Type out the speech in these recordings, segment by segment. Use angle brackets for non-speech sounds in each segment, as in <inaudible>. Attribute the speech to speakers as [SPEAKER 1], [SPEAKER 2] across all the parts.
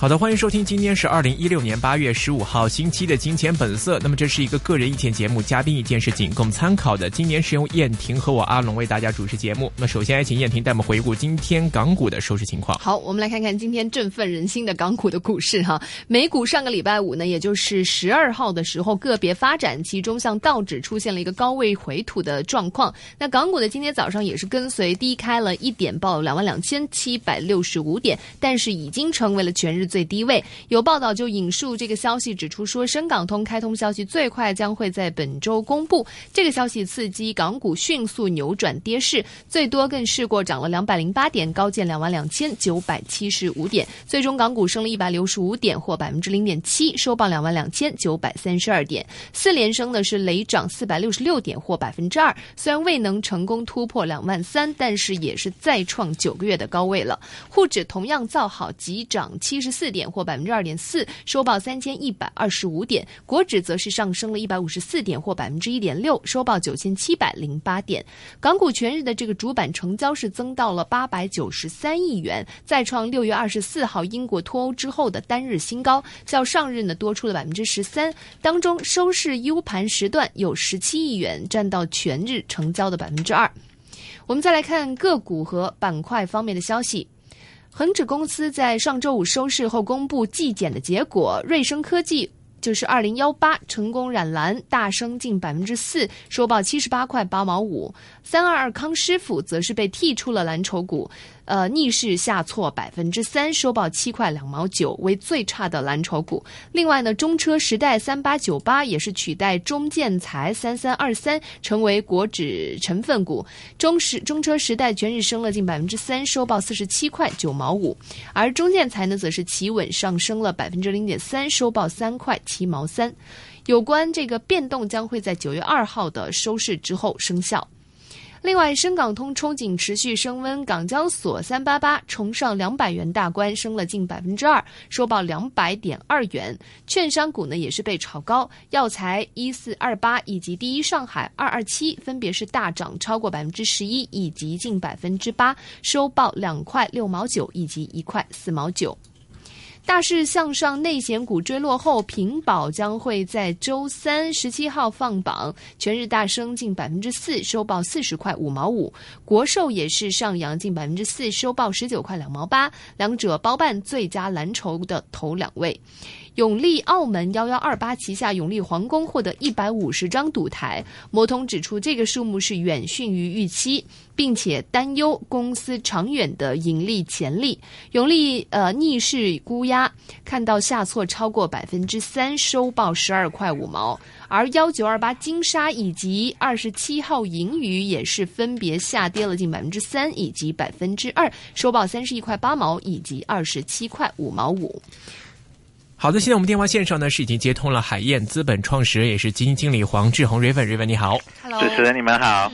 [SPEAKER 1] 好的，欢迎收听，今天是二零一六年八月十五号星期的《金钱本色》。那么这是一个个人意见节目，嘉宾意见是仅供参考的。今年是由燕婷和我阿龙为大家主持节目。那首先来请燕婷带我们回顾今天港股的收市情况。
[SPEAKER 2] 好，我们来看看今天振奋人心的港股的股市哈。美股上个礼拜五呢，也就是十二号的时候个别发展，其中像道指出现了一个高位回吐的状况。那港股的今天早上也是跟随低开了一点，报两万两千七百六十五点，但是已经成为了全日。最低位有报道就引述这个消息指出说，深港通开通消息最快将会在本周公布。这个消息刺激港股迅速扭转跌势，最多更试过涨了两百零八点，高见两万两千九百七十五点。最终港股升了一百六十五点，或百分之零点七，收报两万两千九百三十二点。四连升的是雷涨四百六十六点，或百分之二。虽然未能成功突破两万三，但是也是再创九个月的高位了。沪指同样造好，急涨七十。四四点或百分之二点四，收报三千一百二十五点。国指则是上升了一百五十四点或百分之一点六，收报九千七百零八点。港股全日的这个主板成交是增到了八百九十三亿元，再创六月二十四号英国脱欧之后的单日新高，较上日呢多出了百分之十三。当中收市 U 盘时段有十七亿元，占到全日成交的百分之二。我们再来看个股和板块方面的消息。恒指公司在上周五收市后公布季检的结果，瑞声科技就是二零幺八成功染蓝，大升近百分之四，收报七十八块八毛五。三二二康师傅则是被剔出了蓝筹股。呃，逆势下挫百分之三，收报七块两毛九，为最差的蓝筹股。另外呢，中车时代三八九八也是取代中建材三三二三，成为国指成分股。中时中车时代全日升了近百分之三，收报四十七块九毛五。而中建材呢，则是企稳上升了百分之零点三，收报三块七毛三。有关这个变动将会在九月二号的收市之后生效。另外，深港通憧憬持续升温，港交所三八八重上两百元大关，升了近百分之二，收报两百点二元。券商股呢也是被炒高，药材一四二八以及第一上海二二七分别是大涨超过百分之十一以及近百分之八，收报两块六毛九以及一块四毛九。大势向上，内险股追落后，平保将会在周三十七号放榜，全日大升近百分之四，收报四十块五毛五。国寿也是上扬近百分之四，收报十九块两毛八，两者包办最佳蓝筹的头两位。永利澳门幺幺二八旗下永利皇宫获得一百五十张赌台，摩通指出这个数目是远逊于预期，并且担忧公司长远的盈利潜力。永利呃逆势估压，看到下挫超过百分之三，收报十二块五毛。而幺九二八金沙以及二十七号银鱼也是分别下跌了近百分之三以及百分之二，收报三十一块八毛以及二十七块五毛五。
[SPEAKER 1] 好的，现在我们电话线上呢是已经接通了海燕资本创始人也是基金经理黄志宏 Raven，Raven 你好
[SPEAKER 2] ，Hello，
[SPEAKER 3] 主持人你们好。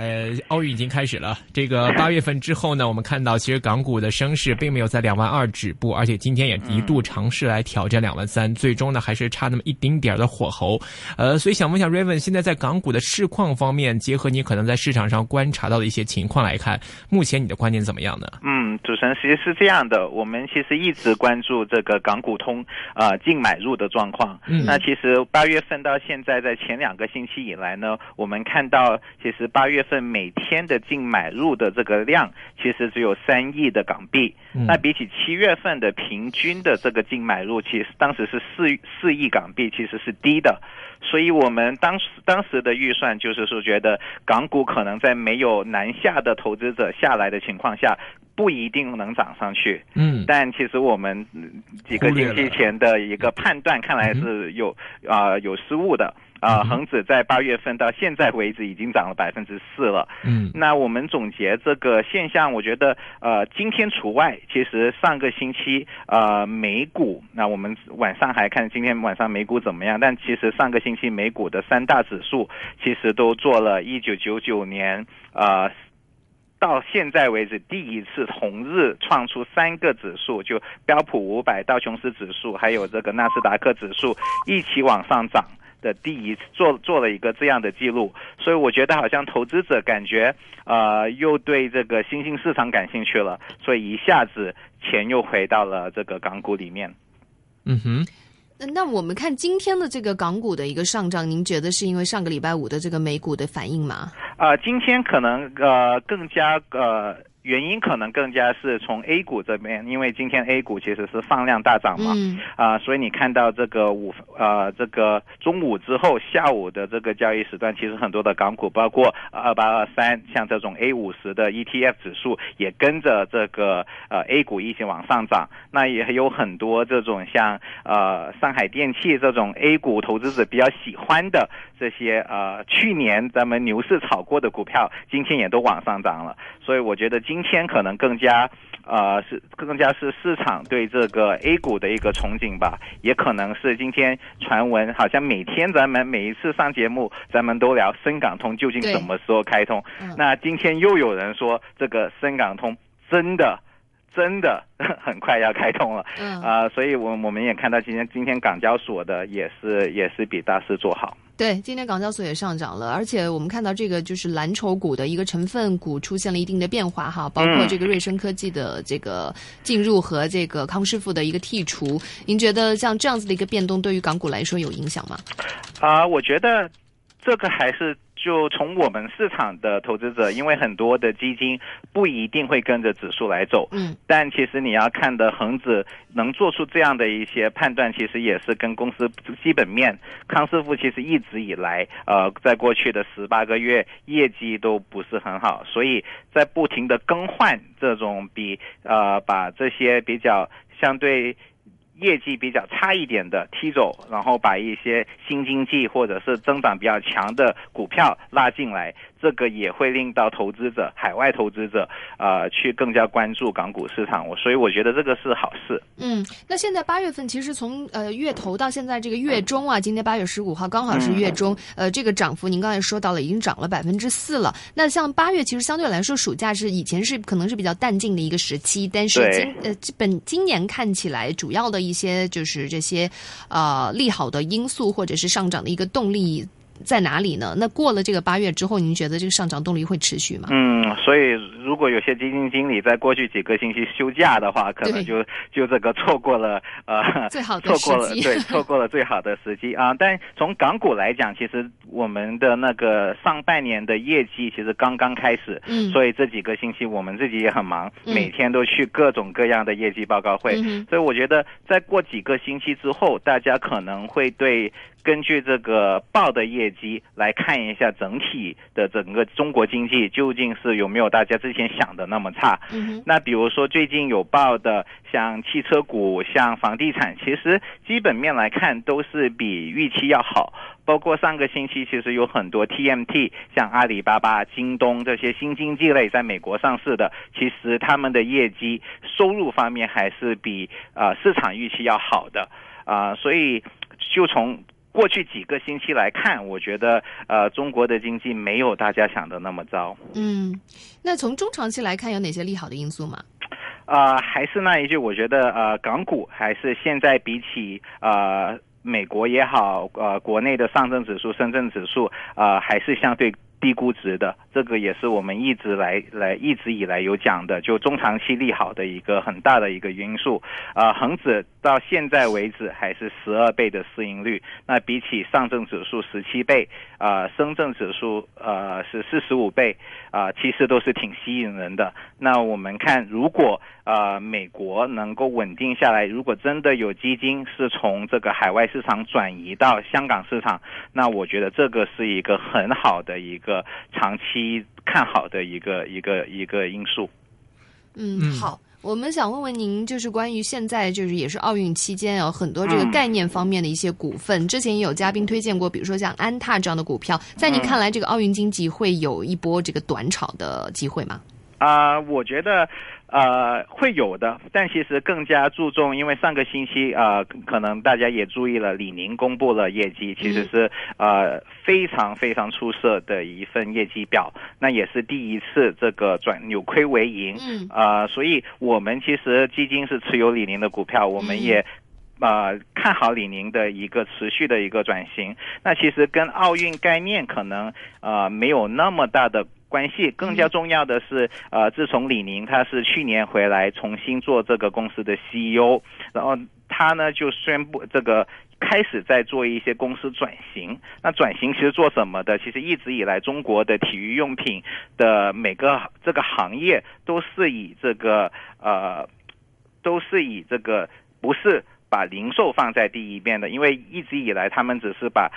[SPEAKER 1] 呃，奥运已经开始了。这个 <laughs> 八月份之后呢，我们看到其实港股的升势并没有在两万二止步，而且今天也一度尝试来挑战两万三，最终呢还是差那么一丁点儿的火候。呃，所以想问一下 Raven，现在在港股的市况方面，结合你可能在市场上观察到的一些情况来看，目前你的观点怎么样呢？
[SPEAKER 3] 嗯，主持人其实是这样的，我们其实一直关注这个港股通啊净买入的状况。嗯，那其实八月份到现在，在前两个星期以来呢，我们看到其实八月。月份每天的净买入的这个量，其实只有三亿的港币。那比起七月份的平均的这个净买入，其实当时是四四亿港币，其实是低的。所以我们当时当时的预算就是说，觉得港股可能在没有南下的投资者下来的情况下，不一定能涨上去。嗯，但其实我们几个星期前的一个判断，看来是有啊有失误的。啊，恒指在八月份到现在为止已经涨了百分之四了。嗯，那我们总结这个现象，我觉得呃，今天除外。其实上个星期呃，美股，那我们晚上还看今天晚上美股怎么样？但其实上个星期美股的三大指数其实都做了一九九九年呃到现在为止第一次同日创出三个指数，就标普五百、道琼斯指数，还有这个纳斯达克指数一起往上涨的第一次做做了一个这样的记录，所以我觉得好像投资者感觉呃又对这个新兴市场感兴趣了，所以一下子钱又回到了这个港股里面。
[SPEAKER 1] 嗯哼。
[SPEAKER 2] 那那我们看今天的这个港股的一个上涨，您觉得是因为上个礼拜五的这个美股的反应吗？
[SPEAKER 3] 啊，今天可能呃更加呃。原因可能更加是从 A 股这边，因为今天 A 股其实是放量大涨嘛，啊，所以你看到这个午呃这个中午之后下午的这个交易时段，其实很多的港股，包括二八二三，像这种 A 五十的 ETF 指数也跟着这个呃 A 股一起往上涨。那也有很多这种像呃上海电气这种 A 股投资者比较喜欢的这些呃去年咱们牛市炒过的股票，今天也都往上涨了。所以我觉得。今天可能更加，呃，是更加是市场对这个 A 股的一个憧憬吧，也可能是今天传闻，好像每天咱们每一次上节目，咱们都聊深港通究竟什么时候开通。那今天又有人说这个深港通真的真的很快要开通了，嗯啊，所以我我们也看到今天今天港交所的也是也是比大市做好。
[SPEAKER 2] 对，今天港交所也上涨了，而且我们看到这个就是蓝筹股的一个成分股出现了一定的变化哈，包括这个瑞声科技的这个进入和这个康师傅的一个剔除，您觉得像这样子的一个变动对于港股来说有影响吗？
[SPEAKER 3] 啊，我觉得这个还是。就从我们市场的投资者，因为很多的基金不一定会跟着指数来走，嗯，但其实你要看的恒指能做出这样的一些判断，其实也是跟公司基本面。康师傅其实一直以来，呃，在过去的十八个月业绩都不是很好，所以在不停的更换这种比呃把这些比较相对。业绩比较差一点的踢走，然后把一些新经济或者是增长比较强的股票拉进来。这个也会令到投资者、海外投资者，呃，去更加关注港股市场。我所以我觉得这个是好事。
[SPEAKER 2] 嗯，那现在八月份其实从呃月头到现在这个月中啊，今天八月十五号刚好是月中，呃，这个涨幅您刚才说到了，已经涨了百分之四了。那像八月其实相对来说，暑假是以前是可能是比较淡静的一个时期，但是今呃本今年看起来，主要的一些就是这些呃利好的因素或者是上涨的一个动力。在哪里呢？那过了这个八月之后，您觉得这个上涨动力会持续吗？
[SPEAKER 3] 嗯，所以如果有些基金经理在过去几个星期休假的话，可能就就这个错过了呃，
[SPEAKER 2] 最好
[SPEAKER 3] 的错过了对，错过了最好的时机啊。但从港股来讲，其实我们的那个上半年的业绩其实刚刚开始，嗯，所以这几个星期我们自己也很忙，每天都去各种各样的业绩报告会，所以我觉得再过几个星期之后，大家可能会对。根据这个报的业绩来看一下整体的整个中国经济究竟是有没有大家之前想的那么差？那比如说最近有报的像汽车股、像房地产，其实基本面来看都是比预期要好。包括上个星期其实有很多 TMT，像阿里巴巴、京东这些新经济类在美国上市的，其实他们的业绩收入方面还是比啊市场预期要好的啊，所以就从。过去几个星期来看，我觉得呃，中国的经济没有大家想的那么糟。
[SPEAKER 2] 嗯，那从中长期来看，有哪些利好的因素吗？
[SPEAKER 3] 啊，还是那一句，我觉得呃，港股还是现在比起呃美国也好，呃国内的上证指数、深圳指数呃，还是相对。低估值的，这个也是我们一直来来一直以来有讲的，就中长期利好的一个很大的一个因素。啊，恒指到现在为止还是十二倍的市盈率，那比起上证指数十七倍，啊，深证指数呃是四十五倍，啊，其实都是挺吸引人的。那我们看，如果呃美国能够稳定下来，如果真的有基金是从这个海外市场转移到香港市场，那我觉得这个是一个很好的一。个长期看好的一个一个一个因素。
[SPEAKER 2] 嗯，好，我们想问问您，就是关于现在就是也是奥运期间有很多这个概念方面的一些股份，之前也有嘉宾推荐过，比如说像安踏这样的股票，在您看来，这个奥运经济会有一波这个短炒的机会吗？
[SPEAKER 3] 啊，我觉得。呃，会有的，但其实更加注重，因为上个星期呃，可能大家也注意了，李宁公布了业绩，其实是呃非常非常出色的一份业绩表，那也是第一次这个转扭亏为盈，
[SPEAKER 2] 嗯，
[SPEAKER 3] 呃，所以我们其实基金是持有李宁的股票，我们也。呃，看好李宁的一个持续的一个转型，那其实跟奥运概念可能呃没有那么大的关系，更加重要的是，呃，自从李宁他是去年回来重新做这个公司的 CEO，然后他呢就宣布这个开始在做一些公司转型。那转型其实做什么的？其实一直以来中国的体育用品的每个这个行业都是以这个呃，都是以这个不是。把零售放在第一边的，因为一直以来他们只是把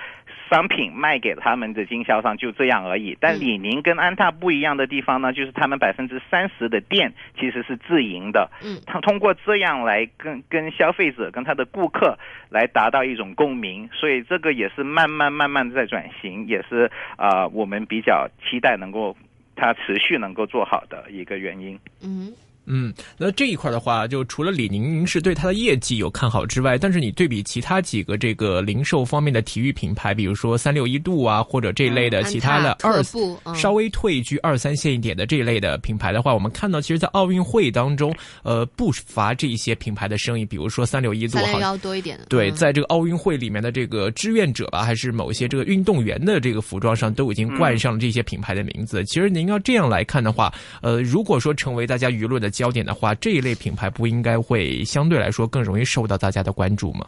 [SPEAKER 3] 商品卖给他们的经销商，就这样而已。但李宁跟安踏不一样的地方呢，就是他们百分之三十的店其实是自营的。
[SPEAKER 2] 嗯，
[SPEAKER 3] 他通过这样来跟跟消费者、跟他的顾客来达到一种共鸣，所以这个也是慢慢慢慢在转型，也是啊，我们比较期待能够它持续能够做好的一个原因。
[SPEAKER 2] 嗯。
[SPEAKER 1] 嗯，那这一块的话，就除了李宁您是对它的业绩有看好之外，但是你对比其他几个这个零售方面的体育品牌，比如说三六一度啊，或者这一类的其他的二稍微退居二三线一点的这一类的品牌的话，我们看到其实，在奥运会当中，呃，不乏这一些品牌的生意，比如说三六一度，
[SPEAKER 2] 三六幺多一点。
[SPEAKER 1] 对，在这个奥运会里面的这个志愿者吧，还是某一些这个运动员的这个服装上，都已经冠上了这些品牌的名字。其实您要这样来看的话，呃，如果说成为大家舆论的。焦点的话，这一类品牌不应该会相对来说更容易受到大家的关注吗？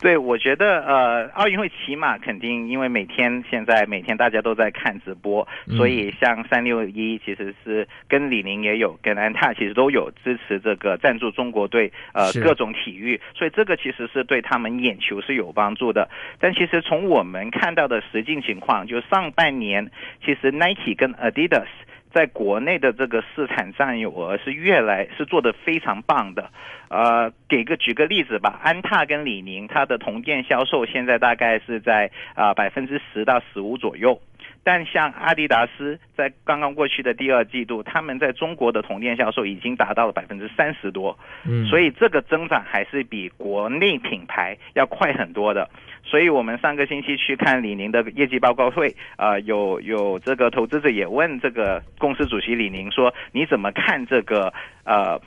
[SPEAKER 3] 对，我觉得呃，奥运会起码肯定，因为每天现在每天大家都在看直播，所以像三六一其实是跟李宁也有，跟安踏其实都有支持这个赞助中国队呃各种体育，所以这个其实是对他们眼球是有帮助的。但其实从我们看到的实际情况，就上半年其实 Nike 跟 Adidas。在国内的这个市场占有额是越来是做的非常棒的，呃，给个举个例子吧，安踏跟李宁它的同店销售现在大概是在啊百分之十到十五左右。但像阿迪达斯在刚刚过去的第二季度，他们在中国的同店销售已经达到了百分之三十多，
[SPEAKER 1] 嗯，
[SPEAKER 3] 所以这个增长还是比国内品牌要快很多的。所以我们上个星期去看李宁的业绩报告会，呃，有有这个投资者也问这个公司主席李宁说，你怎么看这个呃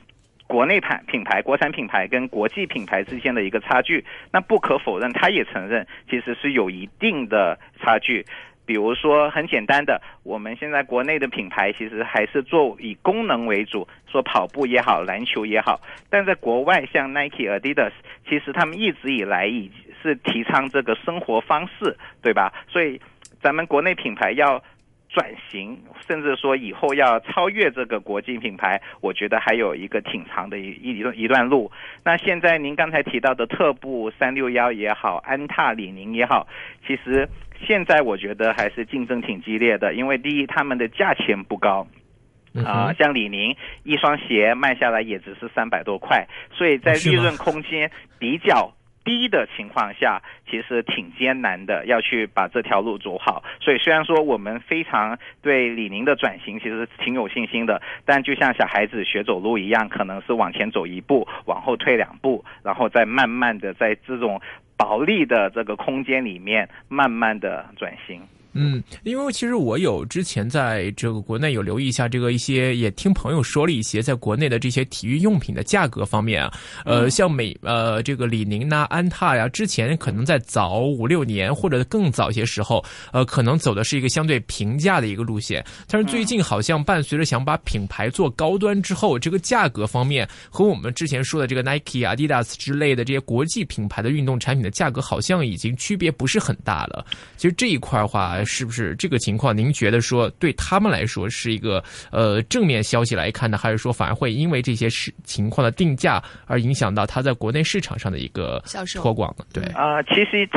[SPEAKER 3] 国内牌品牌、国产品牌跟国际品牌之间的一个差距？那不可否认，他也承认其实是有一定的差距。比如说，很简单的，我们现在国内的品牌其实还是做以功能为主，说跑步也好，篮球也好。但在国外，像 Nike、Adidas，其实他们一直以来已是提倡这个生活方式，对吧？所以，咱们国内品牌要转型，甚至说以后要超越这个国际品牌，我觉得还有一个挺长的一一段一段路。那现在您刚才提到的特步、三六幺也好，安踏、李宁也好，其实。现在我觉得还是竞争挺激烈的，因为第一，他们的价钱不高，啊，像李宁一双鞋卖下来也只是三百多块，所以在利润空间比较低的情况下，其实挺艰难的，要去把这条路走好。所以虽然说我们非常对李宁的转型其实挺有信心的，但就像小孩子学走路一样，可能是往前走一步，往后退两步，然后再慢慢的在这种。薄利的这个空间里面，慢慢的转型。
[SPEAKER 1] 嗯，因为其实我有之前在这个国内有留意一下这个一些，也听朋友说了一些，在国内的这些体育用品的价格方面啊，呃，像美呃这个李宁呐、安踏呀，之前可能在早五六年或者更早一些时候，呃，可能走的是一个相对平价的一个路线，但是最近好像伴随着想把品牌做高端之后，这个价格方面和我们之前说的这个 Nike、Adidas 之类的这些国际品牌的运动产品的价格好像已经区别不是很大了。其实这一块的话。是不是这个情况？您觉得说对他们来说是一个呃正面消息来看呢，还是说反而会因为这些事情况的定价而影响到它在国内市场上的一个推广呢？对
[SPEAKER 3] 啊，其实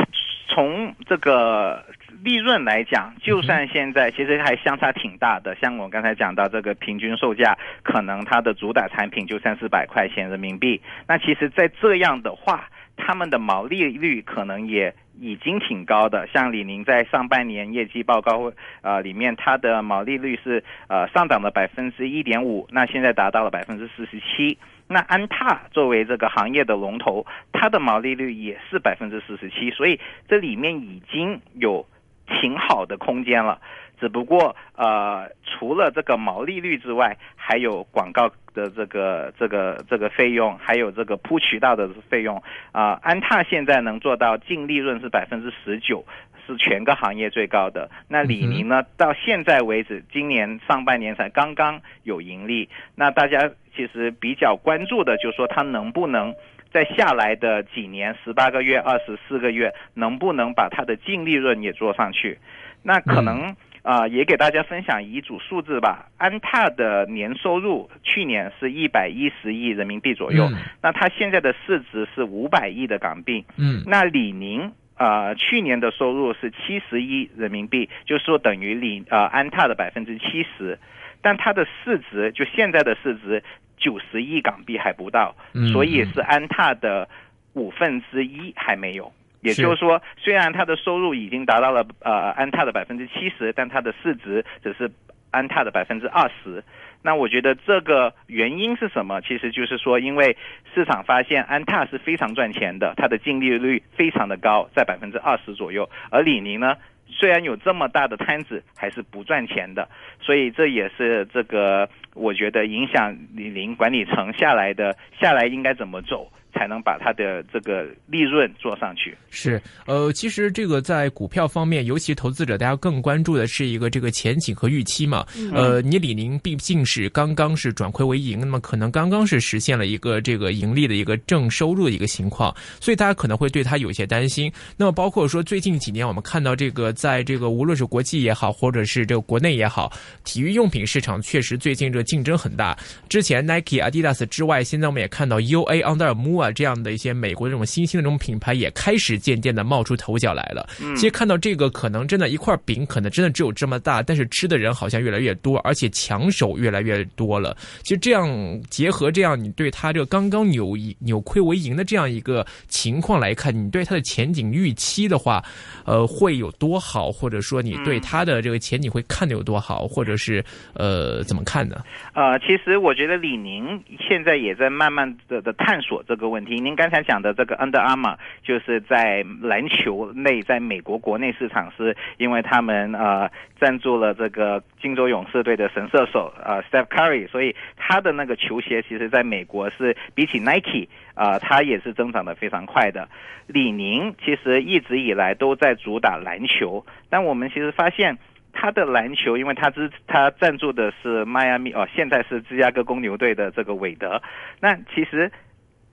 [SPEAKER 3] 从这个利润来讲，就算现在其实还相差挺大的。像我刚才讲到这个平均售价，可能它的主打产品就三四百块钱人民币。那其实，在这样的话。他们的毛利率可能也已经挺高的，像李宁在上半年业绩报告呃里面，它的毛利率是呃上涨了百分之一点五，那现在达到了百分之四十七。那安踏作为这个行业的龙头，它的毛利率也是百分之四十七，所以这里面已经有挺好的空间了。只不过呃，除了这个毛利率之外，还有广告的这个这个这个费用，还有这个铺渠道的费用啊。安踏现在能做到净利润是百分之十九，是全个行业最高的。那李宁呢，到现在为止，今年上半年才刚刚有盈利。那大家其实比较关注的，就是说它能不能在下来的几年，十八个月、二十四个月，能不能把它的净利润也做上去？那可能。啊，也给大家分享一组数字吧。安踏的年收入去年是一百一十亿人民币左右，那它现在的市值是五百亿的港币。
[SPEAKER 1] 嗯，
[SPEAKER 3] 那李宁啊，去年的收入是七十亿人民币，就是说等于李呃安踏的百分之七十，但它的市值就现在的市值九十亿港币还不到，所以是安踏的五分之一还没有。也就是说，虽然它的收入已经达到了呃安踏的百分之七十，但它的市值只是安踏的百分之二十。那我觉得这个原因是什么？其实就是说，因为市场发现安踏是非常赚钱的，它的净利率非常的高，在百分之二十左右。而李宁呢，虽然有这么大的摊子，还是不赚钱的。所以这也是这个我觉得影响李宁管理层下来的下来应该怎么走。才能把它的这个利润做上去。
[SPEAKER 1] 是，呃，其实这个在股票方面，尤其投资者大家更关注的是一个这个前景和预期嘛。呃，你李宁毕竟是刚刚是转亏为盈，那么可能刚刚是实现了一个这个盈利的一个正收入的一个情况，所以大家可能会对它有些担心。那么包括说最近几年，我们看到这个在这个无论是国际也好，或者是这个国内也好，体育用品市场确实最近这个竞争很大。之前 Nike、Adidas 之外，现在我们也看到 UA、Under Armour。这样的一些美国这种新兴的这种品牌也开始渐渐的冒出头角来了。其实看到这个，可能真的一块饼，可能真的只有这么大，但是吃的人好像越来越多，而且抢手越来越多了。其实这样结合这样，你对它这个刚刚扭扭亏为盈的这样一个情况来看，你对它的前景预期的话，呃，会有多好？或者说你对它的这个前景会看的有多好？或者是呃，怎么看呢？
[SPEAKER 3] 呃，其实我觉得李宁现在也在慢慢的的探索这个问问题。您刚才讲的这个 Under Armour，就是在篮球内，在美国国内市场，是因为他们呃赞助了这个金州勇士队的神射手呃 Steph Curry，所以他的那个球鞋其实在美国是比起 Nike 啊，它也是增长的非常快的。李宁其实一直以来都在主打篮球，但我们其实发现他的篮球，因为他之他赞助的是迈阿密哦，现在是芝加哥公牛队的这个韦德，那其实。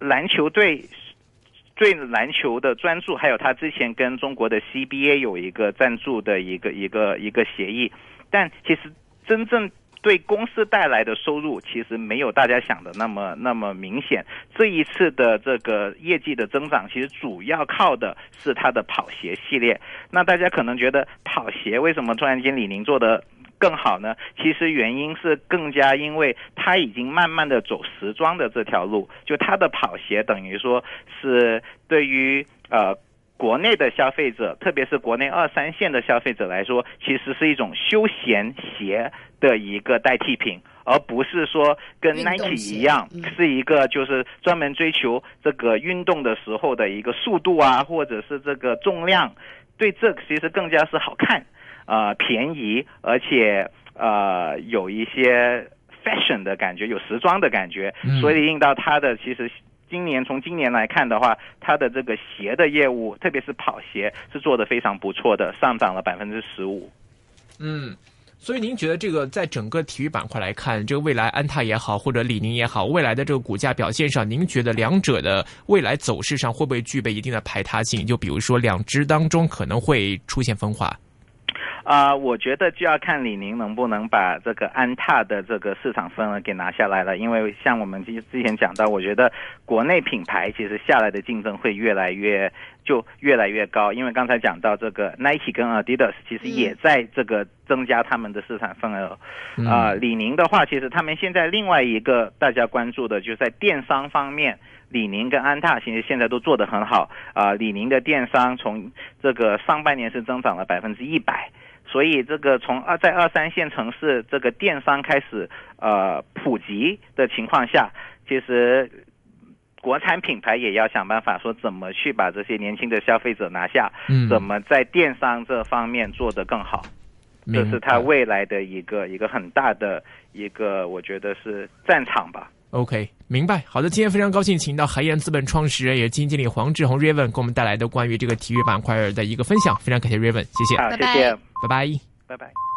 [SPEAKER 3] 篮球队对篮球的专注，还有他之前跟中国的 CBA 有一个赞助的一个一个一个协议，但其实真正对公司带来的收入，其实没有大家想的那么那么明显。这一次的这个业绩的增长，其实主要靠的是他的跑鞋系列。那大家可能觉得跑鞋为什么突然间李宁做的？更好呢？其实原因是更加，因为他已经慢慢的走时装的这条路，就他的跑鞋等于说是对于呃国内的消费者，特别是国内二三线的消费者来说，其实是一种休闲鞋的一个代替品，而不是说跟 Nike 一样，是一个就是专门追求这个运动的时候的一个速度啊，或者是这个重量，对这其实更加是好看。呃，便宜，而且呃，有一些 fashion 的感觉，有时装的感觉，所以令到它的其实今年从今年来看的话，它的这个鞋的业务，特别是跑鞋，是做的非常不错的，上涨了百分之十五。
[SPEAKER 1] 嗯，所以您觉得这个在整个体育板块来看，这个未来安踏也好，或者李宁也好，未来的这个股价表现上，您觉得两者的未来走势上会不会具备一定的排他性？就比如说两只当中可能会出现分化？
[SPEAKER 3] 啊，我觉得就要看李宁能不能把这个安踏的这个市场份额给拿下来了。因为像我们之之前讲到，我觉得国内品牌其实下来的竞争会越来越就越来越高。因为刚才讲到这个 Nike 跟 Adidas 其实也在这个增加他们的市场份额。啊，李宁的话，其实他们现在另外一个大家关注的就是在电商方面。李宁跟安踏其实现在都做得很好啊！李宁的电商从这个上半年是增长了百分之一百，所以这个从二在二三线城市这个电商开始呃普及的情况下，其实国产品牌也要想办法说怎么去把这些年轻的消费者拿下，怎么在电商这方面做得更好，这是它未来的一个一个很大的一个我觉得是战场吧。
[SPEAKER 1] OK，明白。好的，今天非常高兴，请到海燕资本创始人也是基金经理黄志宏 Raven 给我们带来的关于这个体育板块的一个分享，非常感谢 Raven，谢谢。
[SPEAKER 3] 好，谢谢，
[SPEAKER 1] 拜拜，
[SPEAKER 3] 拜拜。